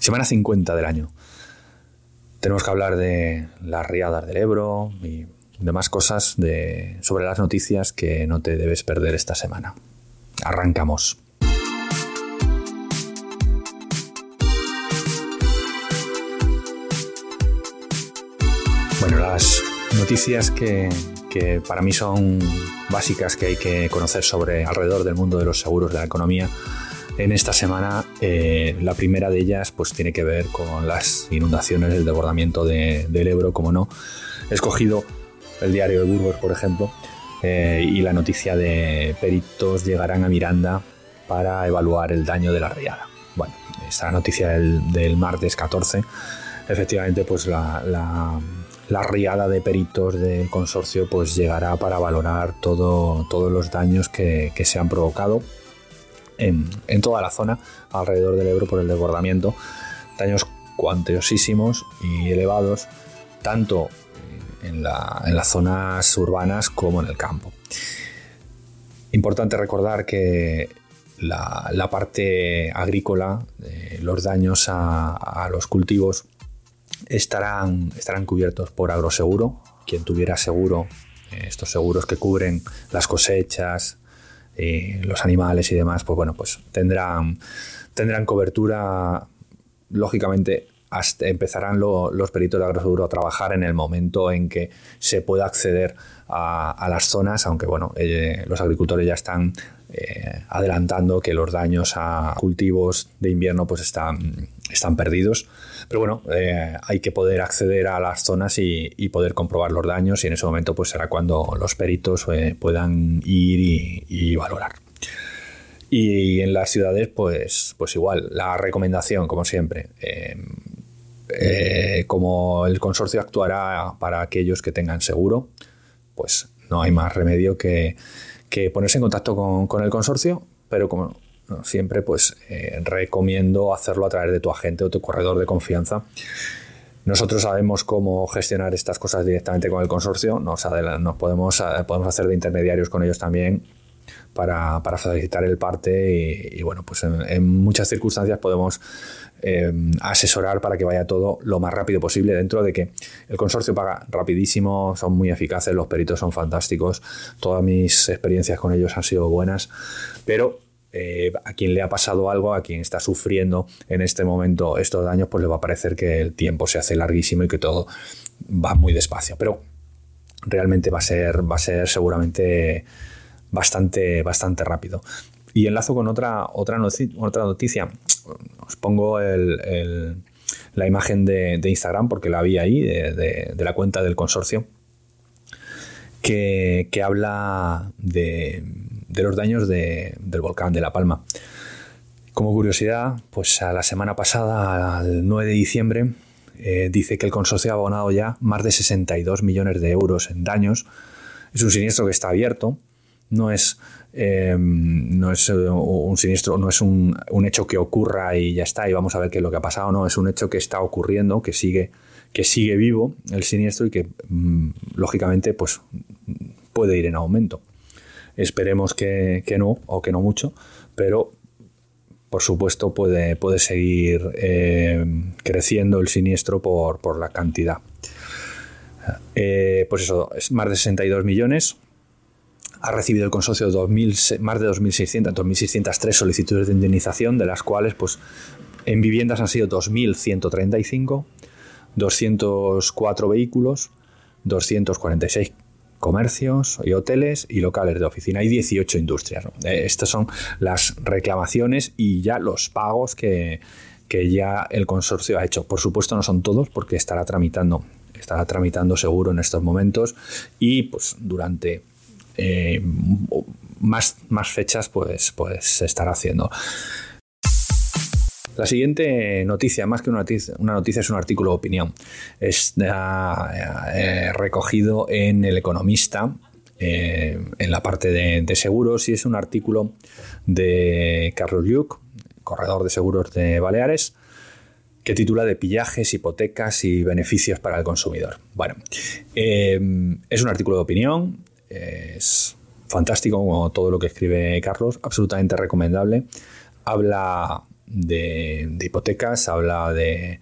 Semana 50 del año. Tenemos que hablar de las riadas del Ebro y demás cosas de, sobre las noticias que no te debes perder esta semana. Arrancamos. Bueno, las noticias que, que para mí son básicas que hay que conocer sobre alrededor del mundo de los seguros de la economía en esta semana. Eh, la primera de ellas pues tiene que ver con las inundaciones, el desbordamiento del Ebro, como no. He escogido el diario de Burgos, por ejemplo, eh, y la noticia de peritos llegarán a Miranda para evaluar el daño de la riada. Bueno, esta noticia del, martes 14, efectivamente, pues la, la, riada de peritos del consorcio pues llegará para valorar todo, todos los daños que, que se han provocado en, toda la zona alrededor del Ebro por el desbordamiento. Daños cuantiosísimos y elevados, tanto en, las zonas urbanas como en el campo. Importante recordar que la, parte agrícola, los daños a, los cultivos estarán, estarán cubiertos por agroseguro. Quien tuviera seguro, eh, estos seguros que cubren las cosechas, los animales y demás, pues bueno, pues tendrán, tendrán cobertura, lógicamente empezarán los peritos de agroseguro a trabajar en el momento en que se pueda acceder a, las zonas, aunque bueno, eh, los agricultores ya están eh, adelantando que los daños a cultivos de invierno pues están, están perdidos. Pero bueno, eh, hay que poder acceder a las zonas y, poder comprobar los daños y en ese momento pues será cuando los peritos puedan ir y, valorar. Y en las ciudades, pues, pues igual, la recomendación, como siempre, como el consorcio actuará para aquellos que tengan seguro, pues no hay más remedio que, ponerse en contacto con, el consorcio, pero como siempre, pues eh, recomiendo hacerlo a través de tu agente o tu corredor de confianza. Nosotros sabemos cómo gestionar estas cosas directamente con el consorcio, nos, podemos, eh, podemos hacer de intermediarios con ellos también para, facilitar el parte y, bueno, pues en, muchas circunstancias podemos eh, asesorar para que vaya todo lo más rápido posible dentro de que el consorcio paga rapidísimo, son muy eficaces, los peritos son fantásticos, todas mis experiencias con ellos han sido buenas, pero eh, a quien le ha pasado algo, a quien está sufriendo en este momento estos daños, pues le va a parecer que el tiempo se hace larguísimo y que todo va muy despacio. Pero realmente va a ser, va a ser seguramente bastante, bastante rápido. Y enlazo con otra, otra, noticia, otra noticia. Os pongo la imagen de, Instagram porque la vi ahí, de, la cuenta del consorcio, que, habla de, los daños del volcán de La Palma. Como curiosidad, pues a la semana pasada, al 9 de diciembre, eh, dice que el consorcio ha abonado ya más de 62 millones de euros en daños. Es un siniestro que está abierto, no es, em, no es eh, un siniestro, no es un, hecho que ocurra y ya está, y vamos a ver qué es lo que ha pasado, no, es un hecho que está ocurriendo, que sigue, que sigue vivo el siniestro y que mm, lógicamente pues, puede ir en aumento. Esperemos que, no, o que no mucho, pero por supuesto puede, puede seguir em, creciendo el siniestro por, la cantidad. Eh, pues eso, es más de 62 millones ha recibido el consorcio más de 2.600, 2.603 solicitudes de indemnización, de las cuales pues, en viviendas han sido 2.135, 204 vehículos, 246 comercios y hoteles y locales de oficina y 18 industrias. Eh, estas son las reclamaciones y ya los pagos que, que ya el consorcio ha hecho. Por supuesto no son todos porque estará tramitando, estará tramitando seguro en estos momentos y pues durante eh, más, más fechas pues, pues se estará haciendo. La siguiente noticia, más que una noticia, una noticia es un artículo de opinión. Está eh, recogido en El Economista, eh, en la parte de, seguros, y es un artículo de Carlos Lluc, corredor de seguros de Baleares, que titula de pillajes, hipotecas y beneficios para el consumidor. Bueno, es un artículo de opinión, es fantástico como todo lo que escribe Carlos, absolutamente recomendable. Habla de, hipotecas, habla de,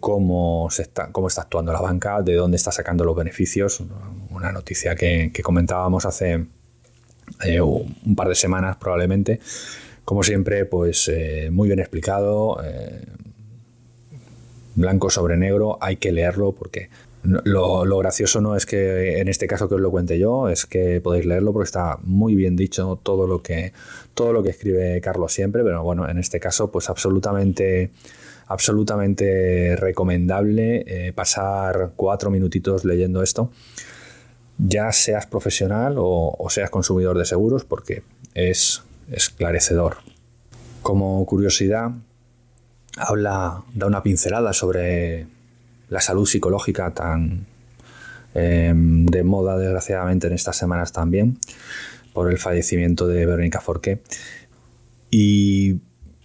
cómo, se está, cómo está actuando la banca, de dónde está sacando los beneficios. Una noticia que, comentábamos hace eh, un par de semanas probablemente. Como siempre, pues eh, muy bien explicado, blanco sobre negro, hay que leerlo porque lo, gracioso no es que en este caso que os lo cuente yo, es que podéis leerlo porque está muy bien dicho todo lo que, todo lo que escribe Carlos siempre, pero bueno, en este caso pues absolutamente absolutamente recomendable eh, pasar cuatro minutitos leyendo esto, ya seas profesional o, seas consumidor de seguros, porque es esclarecedor. Como curiosidad, habla, da una pincelada sobre la salud psicológica tan em, de moda, desgraciadamente, en estas semanas también, por el fallecimiento de Verónica Forqué. Y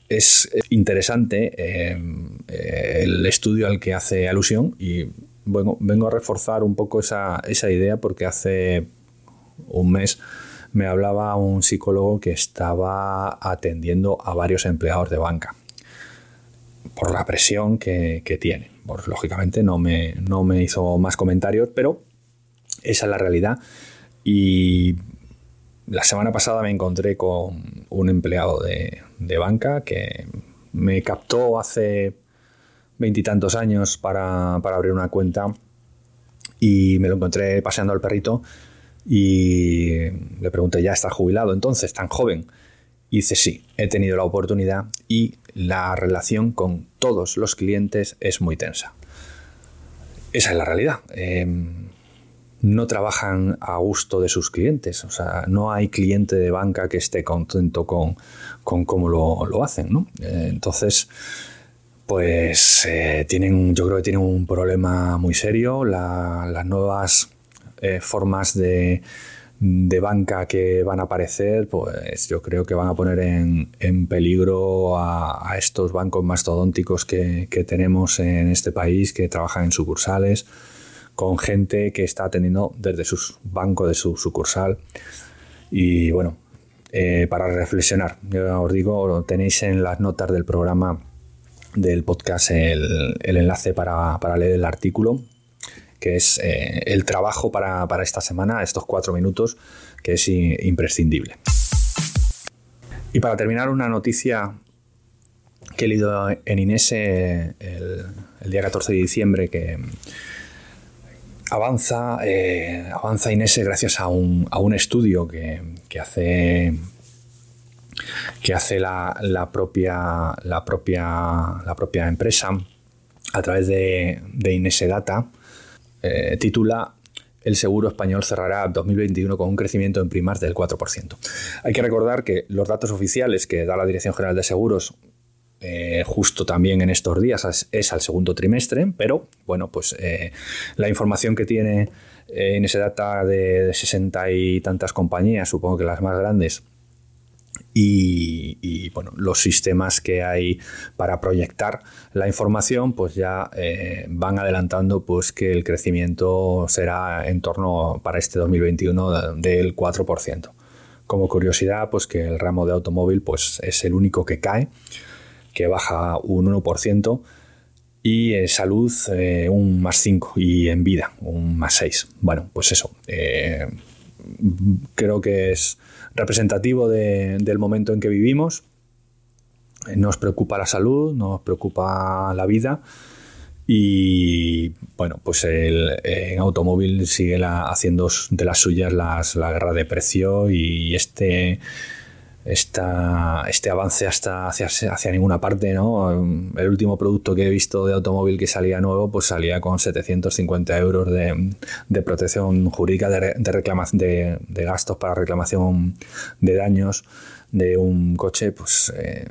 es interesante em, el estudio al que hace alusión y bueno, vengo a reforzar un poco esa, esa idea porque hace un mes me hablaba un psicólogo que estaba atendiendo a varios empleados de banca por la presión que, tiene. Pues, lógicamente no me, no me hizo más comentarios, pero esa es la realidad. Y la semana pasada me encontré con un empleado de, banca que me captó hace veintitantos años para, para, abrir una cuenta y me lo encontré paseando al perrito y le pregunté, ¿ya está jubilado entonces, tan joven? Y dice, sí, he tenido la oportunidad y la relación con todos los clientes es muy tensa. Esa es la realidad. Em, no trabajan a gusto de sus clientes. O sea, no hay cliente de banca que esté contento con, con cómo lo, hacen. ¿no? Eh, entonces, pues eh, tienen, yo creo que tienen un problema muy serio. las nuevas eh, formas de de banca que van a aparecer, pues yo creo que van a poner en, peligro a, estos bancos mastodónticos que, tenemos en este país, que trabajan en sucursales, con gente que está atendiendo desde su banco de su sucursal. Y bueno, eh, para reflexionar, yo os digo, tenéis en las notas del programa del podcast el, enlace para, para leer el artículo que es eh, el trabajo para, esta semana, estos cuatro minutos, que es imprescindible. Y para terminar, una noticia que he leído en Inés el, día 14 de diciembre, que avanza, eh, avanza Inés gracias a un, estudio que, hace que hace la, propia, la, propia, la propia empresa a través de, de Inese Data eh, titula el seguro español cerrará 2021 con un crecimiento en primas del 4%. Hay que recordar que los datos oficiales que da la Dirección General de Seguros eh, justo también en estos días es, al segundo trimestre, pero bueno, pues eh, la información que tiene en ese data de 60 y tantas compañías, supongo que las más grandes, y, bueno, los sistemas que hay para proyectar la información pues ya eh, van adelantando pues que el crecimiento será en torno para este 2021 del 4%. Como curiosidad, pues que el ramo de automóvil pues es el único que cae, que baja un 1% y en salud eh, un más 5 y en vida un más 6. Bueno, pues eso. Eh, creo que es representativo del momento en que vivimos. Nos preocupa la salud, nos preocupa la vida y bueno, pues el, en automóvil sigue haciendo de las suyas las, la guerra de precio y este esta, este avance hasta hacia, hacia ninguna parte, ¿no? El último producto que he visto de automóvil que salía nuevo, pues salía con 750 euros de, de protección jurídica, de, de, de, gastos para reclamación de daños de un coche, pues eh,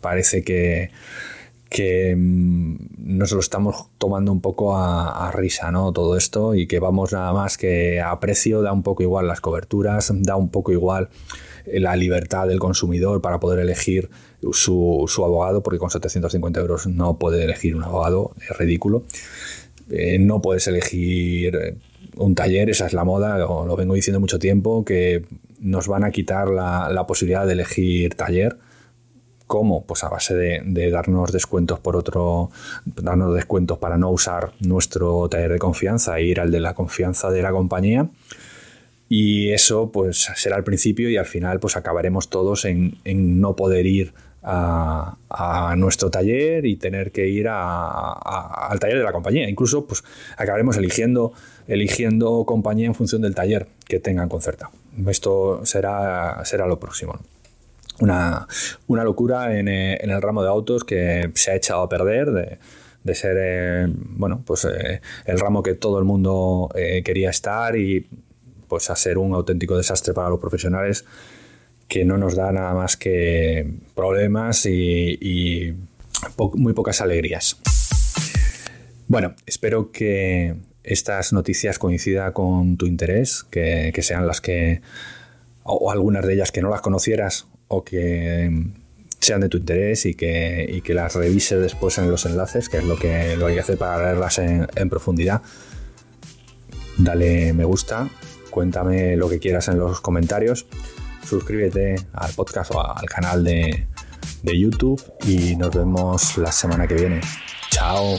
parece que que mm, nos lo estamos tomando un poco a, risa, ¿no? Todo esto y que vamos nada más que a precio, da un poco igual las coberturas, da un poco igual la libertad del consumidor para poder elegir su, abogado, porque con 750 euros no puede elegir un abogado, es ridículo. Eh, no puedes elegir eh, un taller, esa es la moda, lo, vengo diciendo mucho tiempo, que nos van a quitar la, posibilidad de elegir taller ¿Cómo? Pues a base de, darnos descuentos por otro, darnos descuentos para no usar nuestro taller de confianza e ir al de la confianza de la compañía. Y eso pues será al principio y al final pues acabaremos todos en, no poder ir a, nuestro taller y tener que ir al taller de la compañía. Incluso pues acabaremos eligiendo, eligiendo compañía en función del taller que tengan concertado. Esto será, será lo próximo una, locura en, eh, en, el ramo de autos que se ha echado a perder de, ser eh, bueno pues eh, el ramo que todo el mundo quería estar y pues a ser un auténtico desastre para los profesionales que no nos da nada más que problemas y, muy pocas alegrías. Bueno, espero que estas noticias coincidan con tu interés, que, que sean las que, o algunas de ellas que no las conocieras o que sean de tu interés y que, que las revises después en los enlaces, que es lo que lo hay que hacer para leerlas en, profundidad. Dale me gusta, cuéntame lo que quieras en los comentarios, suscríbete al podcast o al canal de, de YouTube y nos vemos la semana que viene. Chao.